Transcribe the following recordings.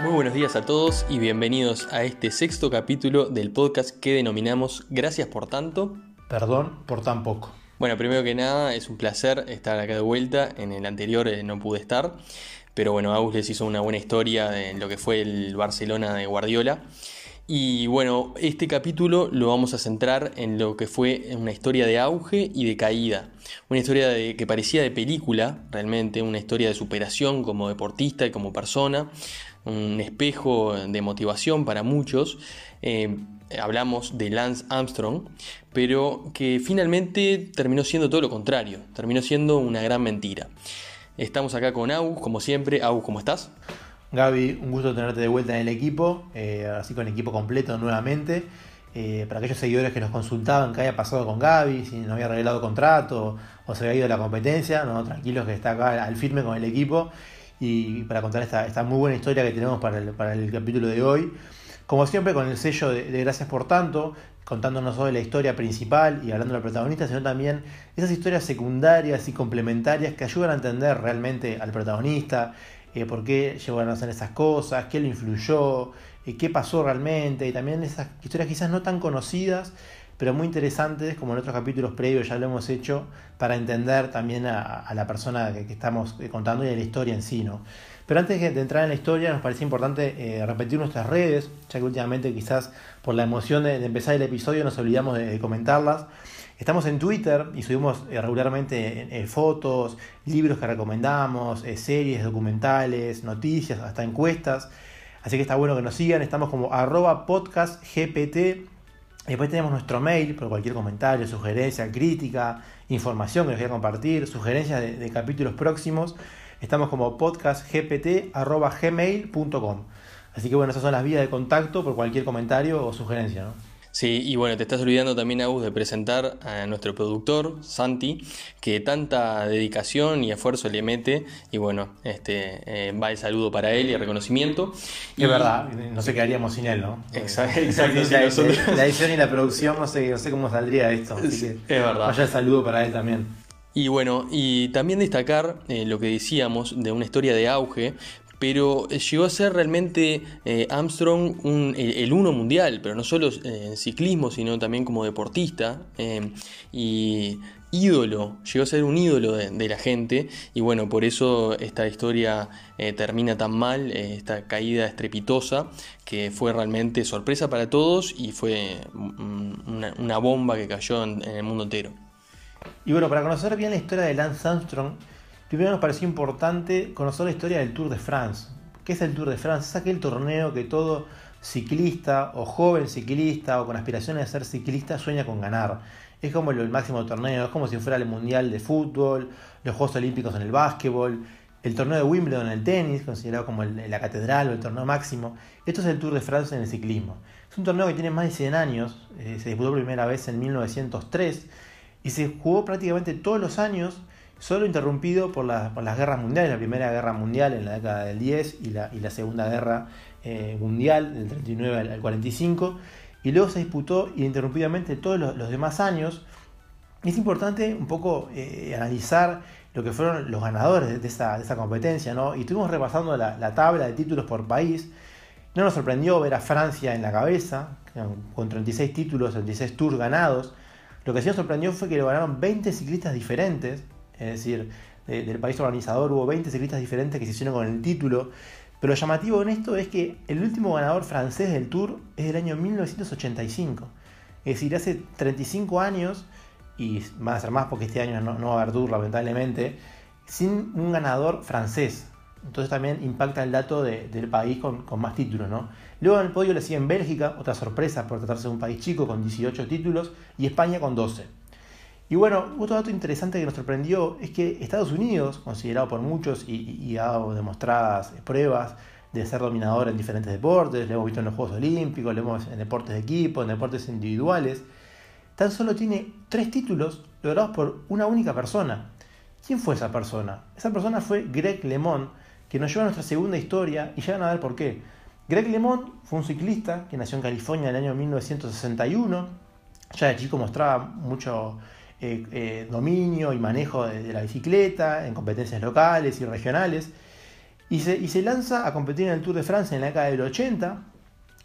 Muy buenos días a todos y bienvenidos a este sexto capítulo del podcast que denominamos Gracias por tanto. Perdón por tan poco. Bueno, primero que nada es un placer estar acá de vuelta. En el anterior eh, no pude estar, pero bueno, Agus les hizo una buena historia de lo que fue el Barcelona de Guardiola. Y bueno, este capítulo lo vamos a centrar en lo que fue una historia de auge y de caída. Una historia de, que parecía de película, realmente, una historia de superación como deportista y como persona, un espejo de motivación para muchos. Eh, hablamos de Lance Armstrong, pero que finalmente terminó siendo todo lo contrario, terminó siendo una gran mentira. Estamos acá con Agus, como siempre. Agus, ¿cómo estás? Gaby, un gusto tenerte de vuelta en el equipo, eh, así con el equipo completo nuevamente. Eh, para aquellos seguidores que nos consultaban qué había pasado con Gaby, si no había arreglado contrato o se había ido de la competencia, no, tranquilos que está acá al firme con el equipo y para contar esta, esta muy buena historia que tenemos para el, para el capítulo de hoy. Como siempre, con el sello de, de Gracias por tanto, contándonos sobre la historia principal y hablando del protagonista, sino también esas historias secundarias y complementarias que ayudan a entender realmente al protagonista, eh, por qué llegó a hacer esas cosas, qué lo influyó, eh, qué pasó realmente, y también esas historias quizás no tan conocidas, pero muy interesantes, como en otros capítulos previos ya lo hemos hecho, para entender también a, la persona que, estamos eh, contando y a la historia en sí. ¿no? Pero antes de entrar en la historia, nos parece importante repetir nuestras redes, ya que últimamente quizás por la emoción de, empezar el episodio nos olvidamos de comentarlas. Estamos en Twitter y subimos eh, regularmente eh, fotos, libros que recomendamos, eh, series, documentales, noticias, hasta encuestas. Así que está bueno que nos sigan. Estamos como arroba podcastgpt. Después tenemos nuestro mail por cualquier comentario, sugerencia, crítica, información que nos quiera compartir, sugerencias de, capítulos próximos. Estamos como podcastgpt.gmail.com. Así que bueno, esas son las vías de contacto por cualquier comentario o sugerencia. Sí, y bueno, te estás olvidando también, Agus, de presentar a nuestro productor, Santi, que tanta dedicación y esfuerzo le mete. Y bueno, este eh, va el saludo para él y el reconocimiento. Es verdad, no sé qué haríamos sin él, ¿no? Exacto, exacto. la, edición y la producción, no sé, no sé cómo saldría esto. Así que es verdad. Vaya el saludo para él también. Y bueno, y también destacar eh, lo que decíamos de una historia de auge, pero eh, llegó a ser realmente eh, Armstrong el, uno mundial, pero no solo eh, en ciclismo, sino también como deportista y ídolo, llegó a ser un ídolo de, la gente y bueno, por eso esta historia termina tan mal, esta caída estrepitosa, que fue realmente sorpresa para todos y fue una, bomba que cayó en, en el mundo entero. Y bueno, para conocer bien la historia de Lance Armstrong, Primero nos pareció importante conocer la historia del Tour de France. ¿Qué es el Tour de France? Es aquel torneo que todo ciclista o joven ciclista o con aspiraciones de ser ciclista sueña con ganar. Es como el, máximo torneo, es como si fuera el Mundial de Fútbol, los Juegos Olímpicos en el básquetbol, el torneo de Wimbledon en el tenis, considerado como la catedral o el torneo máximo. Esto es el Tour de France en el ciclismo. Es un torneo que tiene más de 100 años, eh, se disputó por primera vez en 1903 y se jugó prácticamente todos los años solo interrumpido por, las guerras mundiales, la Primera Guerra Mundial en la década del 10 y la, la Segunda Guerra eh, Mundial del 39 al, 45, y luego se disputó ininterrumpidamente todos los, demás años. es importante un poco eh, analizar lo que fueron los ganadores de esa, competencia, ¿no? y estuvimos repasando la, tabla de títulos por país. No nos sorprendió ver a Francia en la cabeza, con 36 títulos, 36 tours ganados. Lo que sí nos sorprendió fue que lo ganaron 20 ciclistas diferentes, es decir, del país organizador hubo 20 ciclistas diferentes que se hicieron con el título. Pero lo llamativo en esto es que el último ganador francés del Tour es del año 1985. Es decir, hace 35 años, y van a ser más porque este año no, va a haber Tour lamentablemente, sin un ganador francés. Entonces también impacta el dato del país con, más títulos. ¿no? Luego en el podio le siguen Bélgica, otra sorpresa por tratarse de un país chico con 18 títulos, y España con 12. Y bueno, otro dato interesante que nos sorprendió es que Estados Unidos, considerado por muchos y, ha dado demostradas pruebas de ser dominador en diferentes deportes, lo hemos visto en los Juegos Olímpicos, lo hemos en deportes de equipo, en deportes individuales, tan solo tiene tres títulos logrados por una única persona. ¿Quién fue esa persona? Esa persona fue Greg LeMond, que nos lleva a nuestra segunda historia y ya van a ver por qué. Greg LeMond fue un ciclista que nació en California en el año 1961. Ya de chico mostraba mucho eh, eh, dominio y manejo de, la bicicleta en competencias locales y regionales. y se, y se lanza a competir en el Tour de Francia en la década del 80,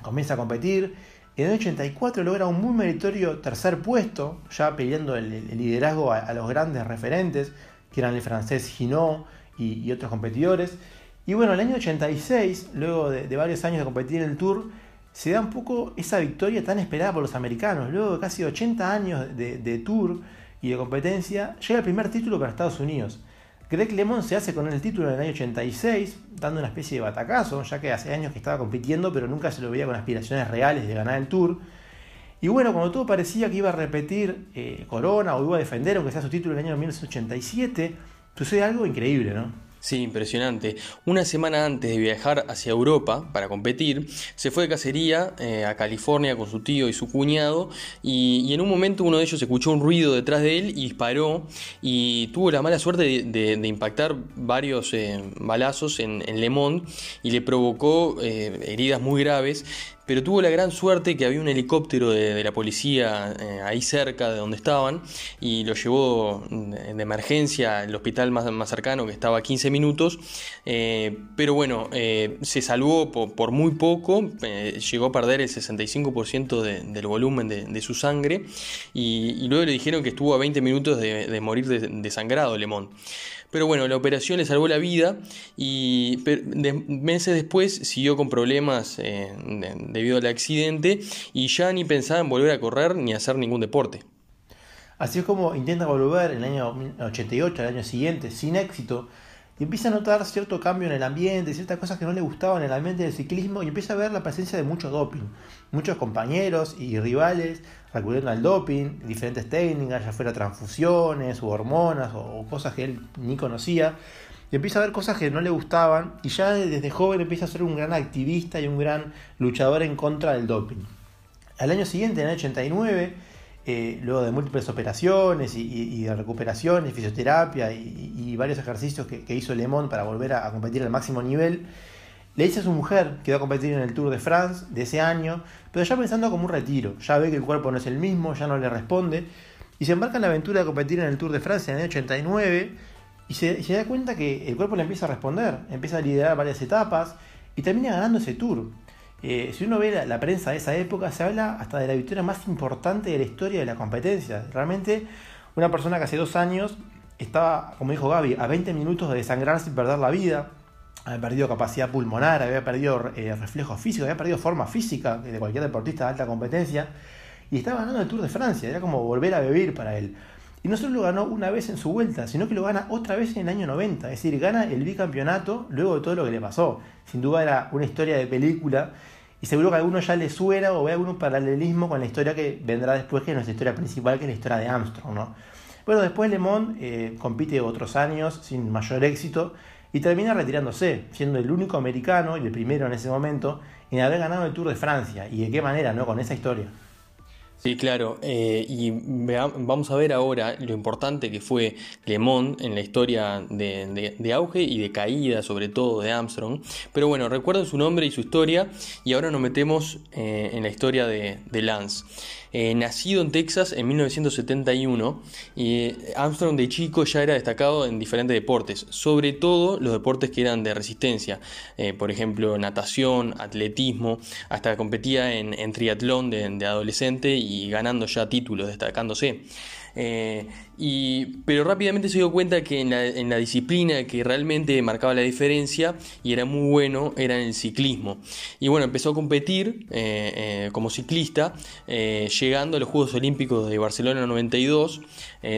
comienza a competir, en el 84 logra un muy meritorio tercer puesto, ya peleando el, liderazgo a, los grandes referentes, que eran el francés Ginot y, otros competidores. Y bueno, el año 86, luego de, varios años de competir en el Tour, se da un poco esa victoria tan esperada por los americanos. Luego de casi 80 años de, de Tour y de competencia, llega el primer título para Estados Unidos. Greg LeMond se hace con el título en el año 86, dando una especie de batacazo, ya que hace años que estaba compitiendo, pero nunca se lo veía con aspiraciones reales de ganar el Tour. Y bueno, cuando todo parecía que iba a repetir eh, Corona o iba a defender, aunque sea su título en el año 1987, sucede algo increíble, ¿no? Sí, impresionante. Una semana antes de viajar hacia Europa para competir, se fue de cacería eh, a California con su tío y su cuñado y, en un momento uno de ellos escuchó un ruido detrás de él y disparó y tuvo la mala suerte de, impactar varios eh, balazos en, en, Le Monde y le provocó eh, heridas muy graves pero tuvo la gran suerte que había un helicóptero de, la policía eh, ahí cerca de donde estaban y lo llevó de emergencia al hospital más, cercano que estaba a 15 minutos, eh, pero bueno, eh, se salvó por, muy poco, llegó a perder el 65% del volumen de, su sangre y, luego le dijeron que estuvo a 20 minutos de, morir desangrado Lemón. Pero bueno, la operación le salvó la vida y meses después siguió con problemas eh, debido al accidente y ya ni pensaba en volver a correr ni hacer ningún deporte. Así es como intenta volver en el año 88, el año siguiente, sin éxito, y empieza a notar cierto cambio en el ambiente, ciertas cosas que no le gustaban en el ambiente del ciclismo y empieza a ver la presencia de mucho doping. Muchos compañeros y rivales recurriendo al doping, diferentes técnicas, ya fuera transfusiones o hormonas o, cosas que él ni conocía. Y empieza a ver cosas que no le gustaban y ya desde joven empieza a ser un gran activista y un gran luchador en contra del doping. Al año siguiente, en el 89, eh, luego de múltiples operaciones y, de recuperaciones, fisioterapia y, varios ejercicios que, hizo Lemón para volver a, competir al máximo nivel, le dice a su mujer que va a competir en el Tour de France de ese año, pero ya pensando como un retiro, ya ve que el cuerpo no es el mismo, ya no le responde, y se embarca en la aventura de competir en el Tour de Francia en el 89 y se, y se da cuenta que el cuerpo le empieza a responder, empieza a liderar varias etapas y termina ganando ese Tour. Eh, si uno ve la, prensa de esa época, se habla hasta de la victoria más importante de la historia de la competencia. Realmente, una persona que hace dos años estaba, como dijo Gaby, a 20 minutos de desangrarse y perder la vida, había perdido capacidad pulmonar, había perdido eh, reflejos físicos, había perdido forma física de cualquier deportista de alta competencia, y estaba ganando el Tour de Francia, era como volver a vivir para él. Y no solo lo ganó una vez en su vuelta, sino que lo gana otra vez en el año 90. Es decir, gana el bicampeonato luego de todo lo que le pasó. Sin duda era una historia de película y seguro que a alguno ya le suena o ve algún paralelismo con la historia que vendrá después, que es nuestra historia principal, que es la historia de Armstrong. ¿no? Bueno, después Le eh, compite otros años sin mayor éxito y termina retirándose, siendo el único americano y el primero en ese momento en haber ganado el Tour de Francia. ¿Y de qué manera, no? Con esa historia. Sí, claro. Eh, y vamos a ver ahora lo importante que fue Le Mans en la historia de, auge y de caída, sobre todo de Armstrong. Pero bueno, recuerden su nombre y su historia. Y ahora nos metemos eh, en la historia de, de Lance. Eh, nacido en Texas en 1971, y Armstrong de chico ya era destacado en diferentes deportes, sobre todo los deportes que eran de resistencia, eh, por ejemplo natación, atletismo, hasta competía en, triatlón de adolescente y ganando ya títulos, destacándose. Eh, y, pero rápidamente se dio cuenta que en la, disciplina que realmente marcaba la diferencia y era muy bueno era en el ciclismo. Y bueno, empezó a competir eh, eh, como ciclista, llegando a los Juegos Olímpicos de Barcelona 92,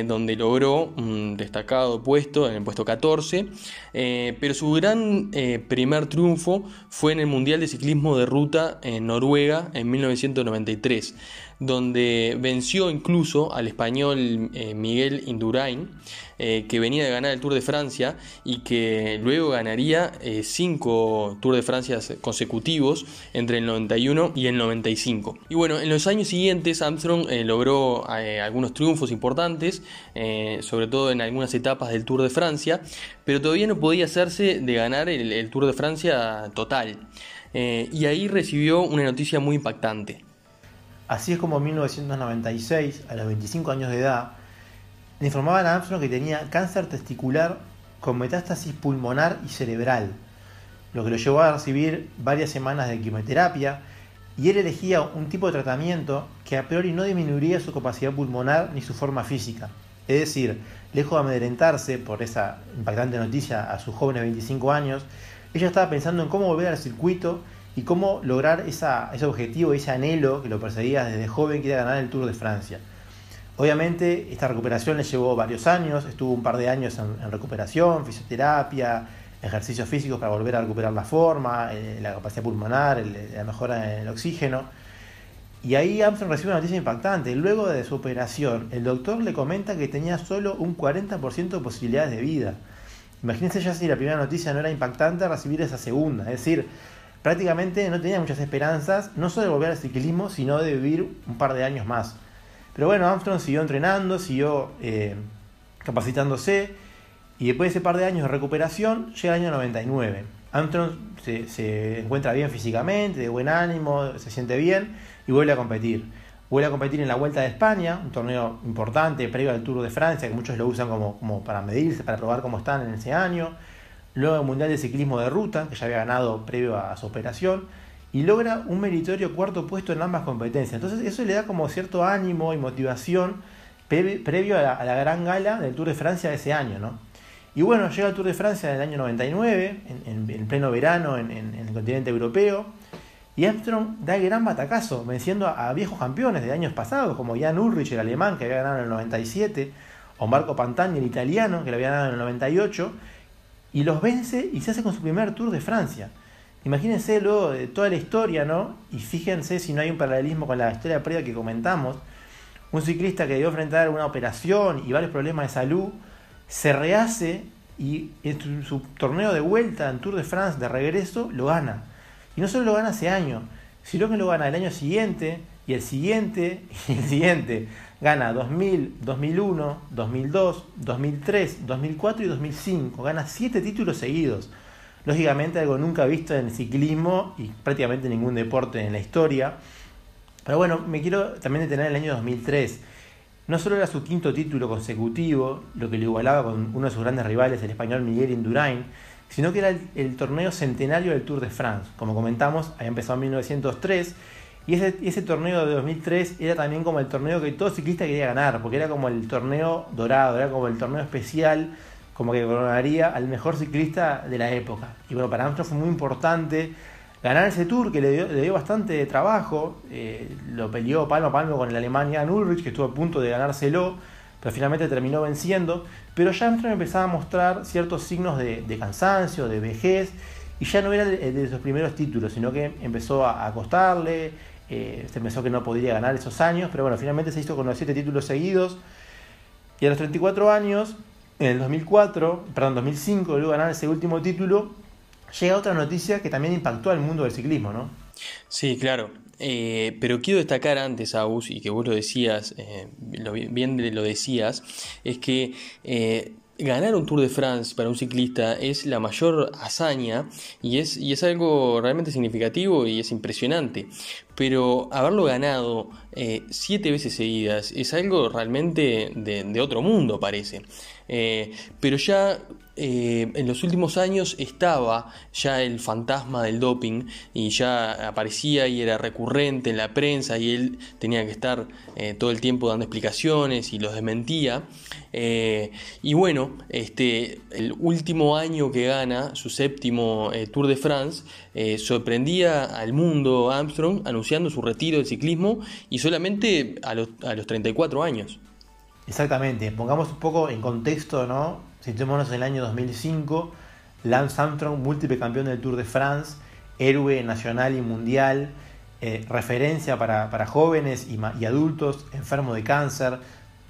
donde logró un destacado puesto, en el puesto 14. pero su gran primer triunfo fue en el Mundial de Ciclismo de Ruta en Noruega en 1993 donde venció incluso al español eh, Miguel Indurain, eh, que venía de ganar el Tour de Francia y que luego ganaría eh, cinco Tour de Francia consecutivos entre el 91 y el 95. Y bueno, en los años siguientes Armstrong logró algunos triunfos importantes, sobre todo en algunas etapas del Tour de Francia, pero todavía no podía hacerse de ganar el Tour de Francia total. y ahí recibió una noticia muy impactante. Así es como en 1996, a los 25 años de edad, le informaban a Armstrong que tenía cáncer testicular con metástasis pulmonar y cerebral. lo que lo llevó a recibir varias semanas de quimioterapia, y él elegía un tipo de tratamiento que a priori no disminuiría su capacidad pulmonar ni su forma física. Es decir, lejos de amedrentarse por esa impactante noticia a sus jóvenes 25 años, ella estaba pensando en cómo volver al circuito y cómo lograr ese objetivo, ese anhelo que lo perseguía desde joven, que era ganar el Tour de Francia. Obviamente esta recuperación le llevó varios años, estuvo un par de años en, recuperación, fisioterapia, ejercicios físicos para volver a recuperar la forma, eh, la capacidad pulmonar, la mejora en el oxígeno. Y ahí Armstrong recibe una noticia impactante. Luego de su operación, el doctor le comenta que tenía solo un 40% de posibilidades de vida. Imagínense ya si la primera noticia no era impactante, recibir esa segunda. Es decir, prácticamente no tenía muchas esperanzas, no solo de volver al ciclismo, sino de vivir un par de años más. Pero bueno, Armstrong siguió entrenando, siguió eh, capacitándose y después de ese par de años de recuperación llega el año 99. Armstrong se, se, encuentra bien físicamente, de buen ánimo, se siente bien y vuelve a competir. Vuelve a competir en la Vuelta de España, un torneo importante previo al Tour de Francia, que muchos lo usan como, como para medirse, para probar cómo están en ese año. Luego el Mundial de Ciclismo de Ruta, que ya había ganado previo a su operación y logra un meritorio cuarto puesto en ambas competencias. Entonces eso le da como cierto ánimo y motivación previo a la, gran gala del Tour de Francia de ese año. ¿no? Y bueno, llega el Tour de Francia en el año 99, en, pleno verano en, el continente europeo, y Armstrong da el gran batacazo, venciendo a, viejos campeones de años pasados, como Jan Ulrich, el alemán, que había ganado en el 97, o Marco Pantani, el italiano, que lo había ganado en el 98, y los vence y se hace con su primer Tour de Francia. Imagínense luego de toda la historia, ¿no? Y fíjense si no hay un paralelismo con la historia previa que comentamos. Un ciclista que debió enfrentar una operación y varios problemas de salud, se rehace y en su, torneo de vuelta en Tour de France de regreso lo gana. Y no solo lo gana ese año, sino que lo gana el año siguiente y el siguiente y el siguiente. Gana 2000, 2001, 2002, 2003, 2004 y 2005. Gana siete títulos seguidos. Lógicamente algo nunca visto en el ciclismo y prácticamente ningún deporte en la historia. Pero bueno, me quiero también detener en el año 2003. No solo era su quinto título consecutivo, lo que lo igualaba con uno de sus grandes rivales, el español Miguel Indurain, sino que era el, torneo centenario del Tour de France. Como comentamos, había empezado en 1903 y ese, ese, torneo de 2003 era también como el torneo que todo ciclista quería ganar, porque era como el torneo dorado, era como el torneo especial como que coronaría al mejor ciclista de la época. Y bueno, para Armstrong fue muy importante ganar ese tour que le dio, bastante trabajo. Eh, lo peleó palmo a palmo con el alemán Jan Ulrich, que estuvo a punto de ganárselo, pero finalmente terminó venciendo. Pero ya Armstrong empezaba a mostrar ciertos signos de, cansancio, de vejez, y ya no era de, de, sus primeros títulos, sino que empezó a, acostarle, eh, se pensó que no podría ganar esos años, pero bueno, finalmente se hizo con los siete títulos seguidos. Y a los 34 años en el 2004, perdón, 2005, luego ganar ese último título, llega otra noticia que también impactó al mundo del ciclismo, ¿no? Sí, claro. Eh, pero quiero destacar antes, Agus, y que vos lo decías, eh, lo, bien lo decías, es que ganar un Tour de France para un ciclista es la mayor hazaña y es, y es algo realmente significativo y es impresionante. Pero haberlo ganado siete veces seguidas es algo realmente de, de otro mundo, parece. Eh, pero ya eh, en los últimos años estaba ya el fantasma del doping y ya aparecía y era recurrente en la prensa y él tenía que estar eh, todo el tiempo dando explicaciones y los desmentía. y bueno, este, el último año que gana, su séptimo Tour de France, sorprendía al mundo Armstrong anunciando su retiro del ciclismo y solamente a los, a los 34 años. Exactamente, pongamos un poco en contexto, ¿no? Situémonos en el año 2005, Lance Armstrong, múltiple campeón del Tour de France, héroe nacional y mundial, eh, referencia para, jóvenes y, adultos enfermos de cáncer,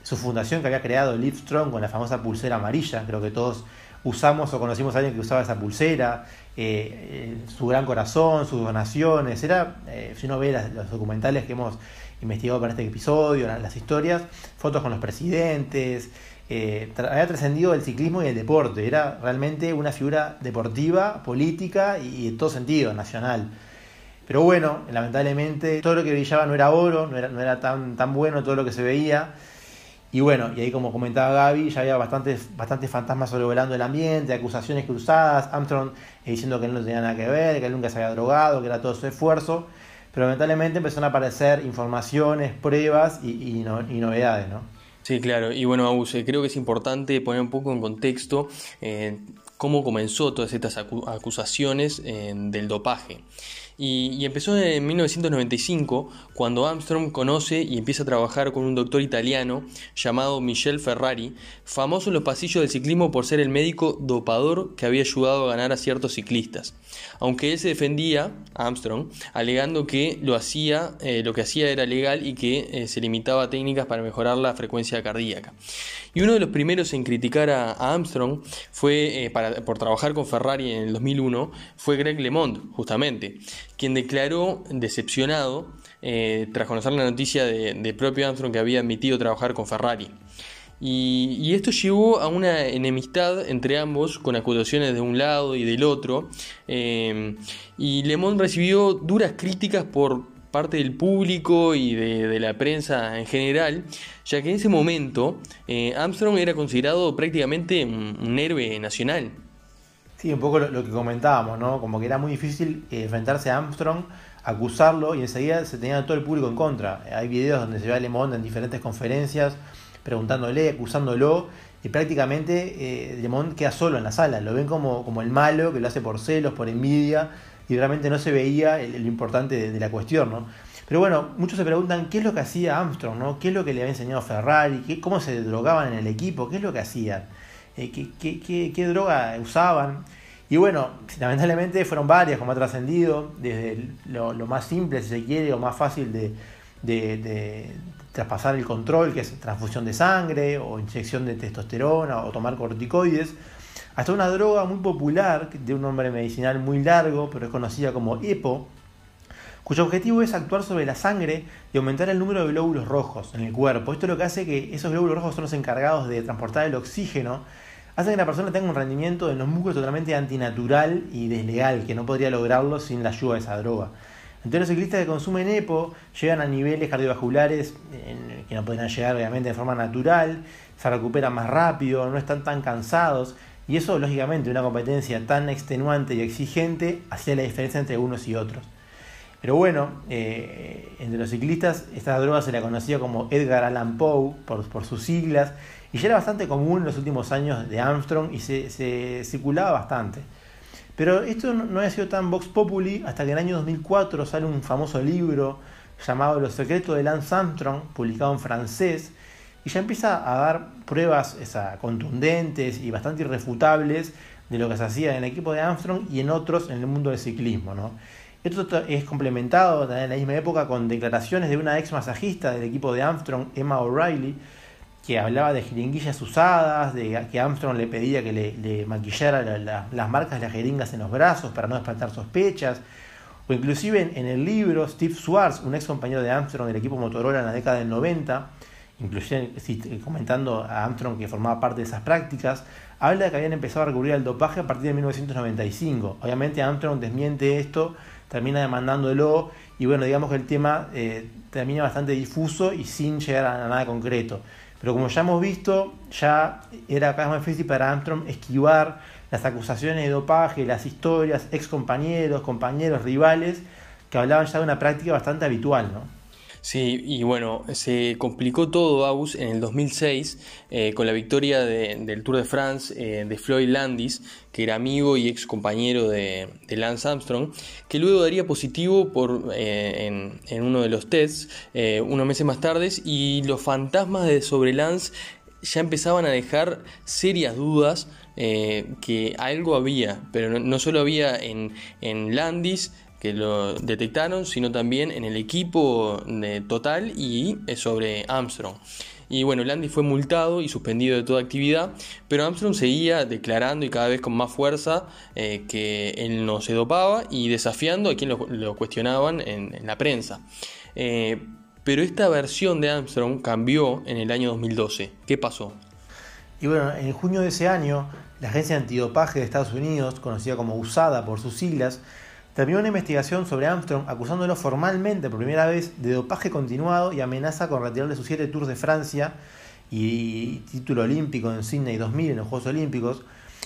su fundación que había creado Livestrong con la famosa pulsera amarilla, creo que todos usamos o conocimos a alguien que usaba esa pulsera, eh, eh, su gran corazón, sus donaciones, era, si uno ve los documentales que hemos investigado para este episodio, las, historias, fotos con los presidentes, eh, había trascendido el ciclismo y el deporte, era realmente una figura deportiva, política y, en todo sentido, nacional. Pero bueno, lamentablemente todo lo que brillaba no era oro, no era, tan, tan bueno todo lo que se veía. Y bueno, y ahí como comentaba Gaby, ya había bastantes, bastantes fantasmas sobrevolando el ambiente, acusaciones cruzadas, Armstrong eh, diciendo que él no tenía nada que ver, que él nunca se había drogado, que era todo su esfuerzo. Pero lamentablemente empezaron a aparecer informaciones, pruebas y, novedades, ¿no? Sí, claro. Y bueno, Abuse, creo que es importante poner un poco en contexto eh, cómo comenzó todas estas acusaciones eh, del dopaje. Y, empezó en 1995, cuando Armstrong conoce y empieza a trabajar con un doctor italiano llamado Michel Ferrari, famoso en los pasillos del ciclismo por ser el médico dopador que había ayudado a ganar a ciertos ciclistas. Aunque él se defendía, Armstrong, alegando que lo, hacía, eh, lo que hacía era legal y que eh, se limitaba a técnicas para mejorar la frecuencia cardíaca. Y uno de los primeros en criticar a, Armstrong fue, eh, por trabajar con Ferrari en el 2001, fue Greg LeMond, justamente, quien declaró decepcionado eh, tras conocer la noticia de, propio Armstrong que había admitido trabajar con Ferrari. Y, esto llevó a una enemistad entre ambos, con acusaciones de un lado y del otro. Eh, y Le recibió duras críticas por parte del público y de, la prensa en general, ya que en ese momento eh, Armstrong era considerado prácticamente un, héroe nacional. Sí, un poco lo, que comentábamos, ¿no? Como que era muy difícil eh, enfrentarse a Armstrong, acusarlo y enseguida se tenía todo el público en contra. Hay videos donde se ve a Le Monde en diferentes conferencias preguntándole, acusándolo y prácticamente eh, queda solo en la sala. Lo ven como, como el malo que lo hace por celos, por envidia y realmente no se veía lo importante de, la cuestión, ¿no? Pero bueno, muchos se preguntan qué es lo que hacía Armstrong, ¿no? ¿Qué es lo que le había enseñado Ferrari? ¿Qué, ¿Cómo se drogaban en el equipo? ¿Qué es lo que hacían? Eh, ¿qué, droga usaban? Y bueno, lamentablemente fueron varias, como ha trascendido, desde lo, más simple, si se quiere, o más fácil de, de, traspasar el control, que es transfusión de sangre, o inyección de testosterona, o tomar corticoides, hasta una droga muy popular de un nombre medicinal muy largo, pero es conocida como EPO, cuyo objetivo es actuar sobre la sangre y aumentar el número de glóbulos rojos en el cuerpo. Esto es lo que hace que esos glóbulos rojos son los encargados de transportar el oxígeno, hace que la persona tenga un rendimiento en los músculos totalmente antinatural y desleal, que no podría lograrlo sin la ayuda de esa droga. Entonces los ciclistas que consumen EPO llegan a niveles cardiovasculares que no podrían llegar obviamente de forma natural, se recuperan más rápido, no están tan cansados y eso, lógicamente, una competencia tan extenuante y exigente hacía la diferencia entre unos y otros. Pero bueno, eh, entre los ciclistas esta droga se la conocía como Edgar Allan Poe por, sus siglas y ya era bastante común en los últimos años de Armstrong y se, circulaba bastante. Pero esto no, no había sido tan vox populi hasta que en el año 2004 sale un famoso libro llamado Los secretos de Lance Armstrong, publicado en francés, y ya empieza a dar pruebas contundentes y bastante irrefutables de lo que se hacía en el equipo de Armstrong y en otros en el mundo del ciclismo. ¿no? Esto es complementado en la misma época con declaraciones de una ex masajista del equipo de Armstrong, Emma O'Reilly, que hablaba de jeringuillas usadas, de que Armstrong le pedía que le, maquillara las marcas de las jeringas en los brazos para no despertar sospechas. O inclusive en, el libro, Steve Swartz, un ex compañero de Armstrong del equipo Motorola en la década del 90, inclusive comentando a Armstrong que formaba parte de esas prácticas, habla de que habían empezado a recurrir al dopaje a partir de 1995. Obviamente Armstrong desmiente esto, termina demandándolo y bueno, digamos que el tema eh, termina bastante difuso y sin llegar a nada concreto. Pero como ya hemos visto, ya era cada vez más difícil para Armstrong esquivar las acusaciones de dopaje, las historias, ex compañeros, compañeros, rivales, que hablaban ya de una práctica bastante habitual, ¿no? Sí, y bueno, se complicó todo Aus en el 2006 eh, con la victoria del Tour de France eh, de Floyd Landis, que era amigo y ex compañero de, Lance Armstrong, que luego daría positivo por, eh, en, uno de los tests unos meses más tarde y los fantasmas de sobre Lance ya empezaban a dejar serias dudas que algo había, pero no, solo había en, en Landis, que lo detectaron, sino también en el equipo total y eh, sobre Armstrong. Y bueno, Landy fue multado y suspendido de toda actividad, pero Armstrong seguía declarando y cada vez con más fuerza eh, que él no se dopaba y desafiando a quien lo, cuestionaban en, la prensa. Eh, pero esta versión de Armstrong cambió en el año 2012. ¿Qué pasó? Y bueno, en junio de ese año, la agencia antidopaje de Estados Unidos, conocida como USADA por sus siglas, terminó una investigación sobre Armstrong acusándolo formalmente por primera vez de dopaje continuado y amenaza con retirarle sus siete Tours de Francia y título olímpico en Sydney 2000 en los Juegos Olímpicos,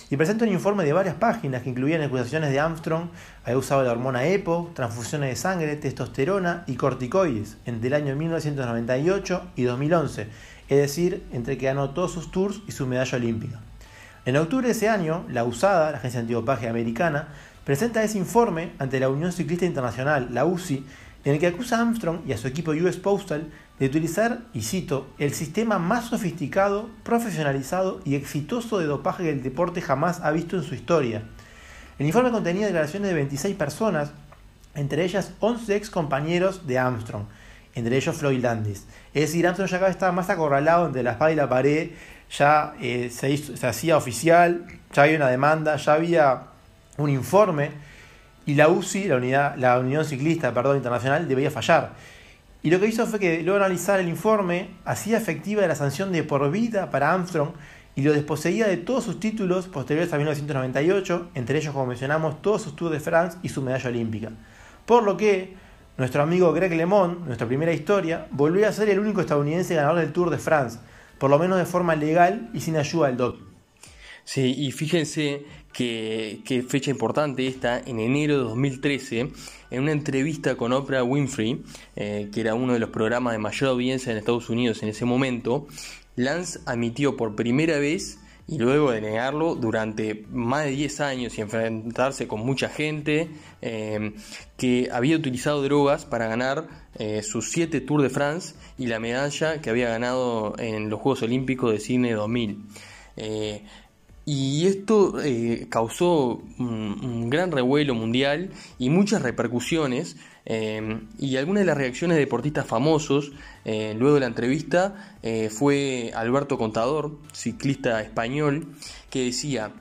y presenta un informe de varias páginas que incluían acusaciones de Armstrong haber usado la hormona EPO, transfusiones de sangre, testosterona y corticoides entre el año 1998 y 2011, es decir, entre que ganó todos sus tours y su medalla olímpica. En octubre de ese año, la USADA, la Agencia Antidopaje Americana, presenta ese informe ante la Unión Ciclista Internacional, la UCI, en el que acusa a Armstrong y a su equipo US Postal de utilizar, y cito, el sistema más sofisticado, profesionalizado y exitoso de dopaje que el deporte jamás ha visto en su historia. El informe contenía declaraciones de 26 personas, entre ellas 11 ex compañeros de Armstrong, entre ellos Floyd Landis. Es decir, Armstrong ya estaba más acorralado entre la espada y la pared, ya eh, se, se hacía oficial, ya había una demanda, ya había un informe y la UCI, la, Unión Ciclista Internacional, debía fallar. Y lo que hizo fue que luego de analizar el informe, hacía efectiva la sanción de por vida para Armstrong y lo desposeía de todos sus títulos posteriores a 1998, entre ellos, como mencionamos, todos sus Tours de France y su medalla olímpica. Por lo que nuestro amigo Greg LeMond, nuestra primera historia, volvió a ser el único estadounidense ganador del Tour de France, por lo menos de forma legal y sin ayuda del doping. Sí, y fíjense que, fecha importante esta, en enero de 2013, en una entrevista con Oprah Winfrey, eh, que era uno de los programas de mayor audiencia en Estados Unidos en ese momento, Lance admitió por primera vez y luego de negarlo durante más de 10 años y enfrentarse con mucha gente, eh, que había utilizado drogas para ganar eh, sus 7 Tours de France y la medalla que había ganado en los Juegos Olímpicos de Cine 2000. Y esto eh, causó un, gran revuelo mundial y muchas repercusiones. Eh, y algunas de las reacciones de deportistas famosos eh, luego de la entrevista fue Alberto Contador, ciclista español, que decía,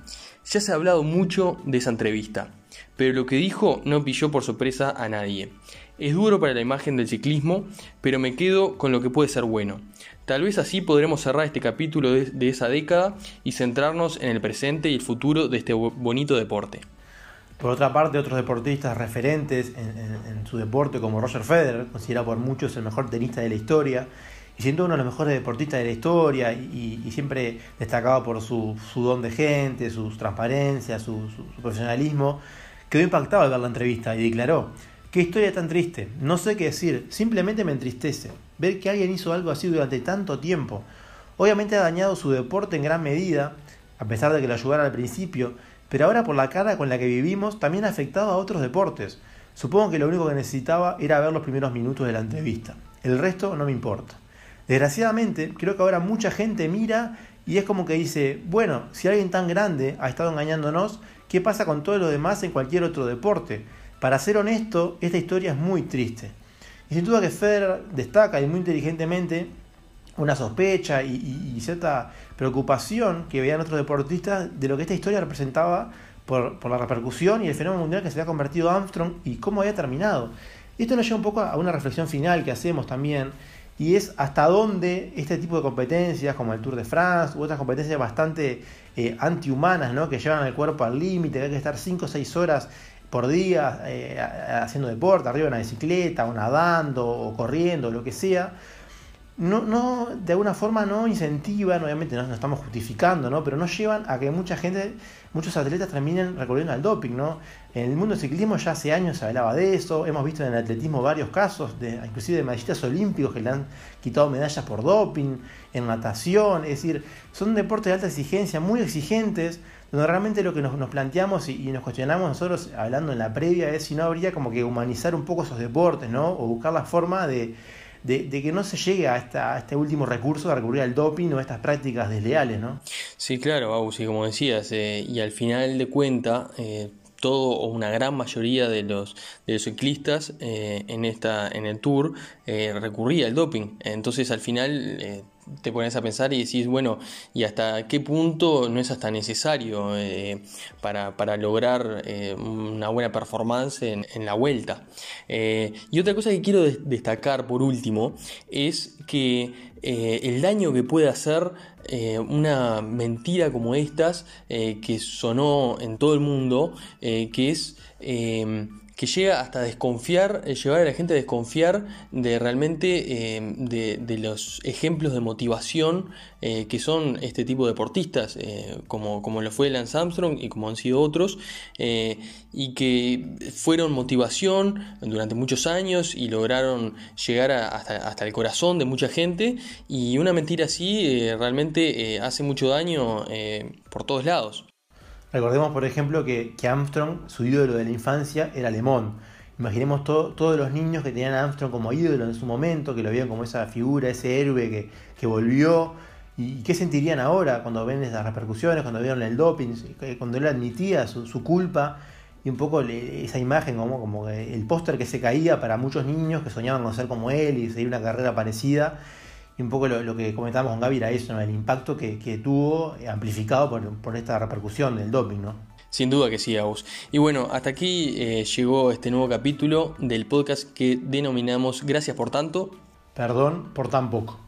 ya se ha hablado mucho de esa entrevista, pero lo que dijo no pilló por sorpresa a nadie. Es duro para la imagen del ciclismo, pero me quedo con lo que puede ser bueno. Tal vez así podremos cerrar este capítulo de, esa década y centrarnos en el presente y el futuro de este bonito deporte. Por otra parte, otros deportistas referentes en, su deporte, como Roger Federer, considerado por muchos el mejor tenista de la historia, y siendo uno de los mejores deportistas de la historia, y, siempre destacado por su, don de gente, su transparencia, su, su profesionalismo, quedó impactado al ver la entrevista y declaró, qué historia tan triste, no sé qué decir, simplemente me entristece ver que alguien hizo algo así durante tanto tiempo. Obviamente ha dañado su deporte en gran medida, a pesar de que lo ayudara al principio, pero ahora por la cara con la que vivimos también ha afectado a otros deportes. Supongo que lo único que necesitaba era ver los primeros minutos de la entrevista. El resto no me importa. Desgraciadamente, creo que ahora mucha gente mira y es como que dice, bueno, si alguien tan grande ha estado engañándonos, ¿qué pasa con todos los demás en cualquier otro deporte? Para ser honesto, esta historia es muy triste. Y sin duda que Federer destaca y muy inteligentemente una sospecha y, cierta preocupación que veían otros deportistas de lo que esta historia representaba por, la repercusión y el fenómeno mundial que se había convertido Armstrong y cómo había terminado. Esto nos lleva un poco a una reflexión final que hacemos también, y es hasta dónde este tipo de competencias, como el Tour de France u otras competencias bastante eh, antihumanas, ¿no? que llevan al cuerpo al límite, que hay que estar 5 o 6 horas por día eh, haciendo deporte, arriba en una bicicleta, o nadando, o corriendo, lo que sea, no, no, de alguna forma no incentivan, obviamente no, estamos justificando, ¿no? pero no llevan a que mucha gente, muchos atletas terminen recurriendo al doping. ¿no? En el mundo del ciclismo ya hace años se hablaba de eso, hemos visto en el atletismo varios casos, de, inclusive de medallistas olímpicos que le han quitado medallas por doping, en natación, es decir, son deportes de alta exigencia, muy exigentes, donde realmente lo que nos, planteamos y, nos cuestionamos nosotros, hablando en la previa, es si no habría como que humanizar un poco esos deportes, ¿no? O buscar la forma de, que no se llegue a, este último recurso de recurrir al doping o a estas prácticas desleales, ¿no? Sí, claro, Agus, y como decías, eh, y al final de cuenta, eh, todo o una gran mayoría de los, de los ciclistas eh, en, esta, en el tour recurría al doping. Entonces al final te pones a pensar y decís, bueno, ¿y hasta qué punto no es hasta necesario eh, para, lograr eh, una buena performance en, la vuelta? Eh, y otra cosa que quiero destacar por último es que el daño que puede hacer una mentira como estas que sonó en todo el mundo, que es que llega hasta desconfiar, eh, llevar a la gente a desconfiar de realmente eh, de, los ejemplos de motivación eh, que son este tipo de deportistas, como, como lo fue Lance Armstrong y como han sido otros, y que fueron motivación durante muchos años y lograron llegar hasta, hasta, el corazón de mucha gente, y una mentira así realmente hace mucho daño por todos lados. Recordemos, por ejemplo, que, Armstrong, su ídolo de la infancia, era Lemón. Imaginemos todos los niños que tenían a Armstrong como ídolo en su momento, que lo veían como esa figura, ese héroe que, volvió. ¿Y qué sentirían ahora cuando ven esas repercusiones, cuando vieron el doping, cuando él admitía su, culpa? Y un poco esa imagen, como, como el póster que se caía para muchos niños que soñaban con ser como él y seguir una carrera parecida. Y un poco lo, que comentábamos con Gaby era eso, el impacto que, tuvo eh, amplificado por, esta repercusión del doping, ¿no? Sin duda que sí, Agus. Y bueno, hasta aquí eh, llegó este nuevo capítulo del podcast que denominamos Gracias por tanto. Perdón por tan poco.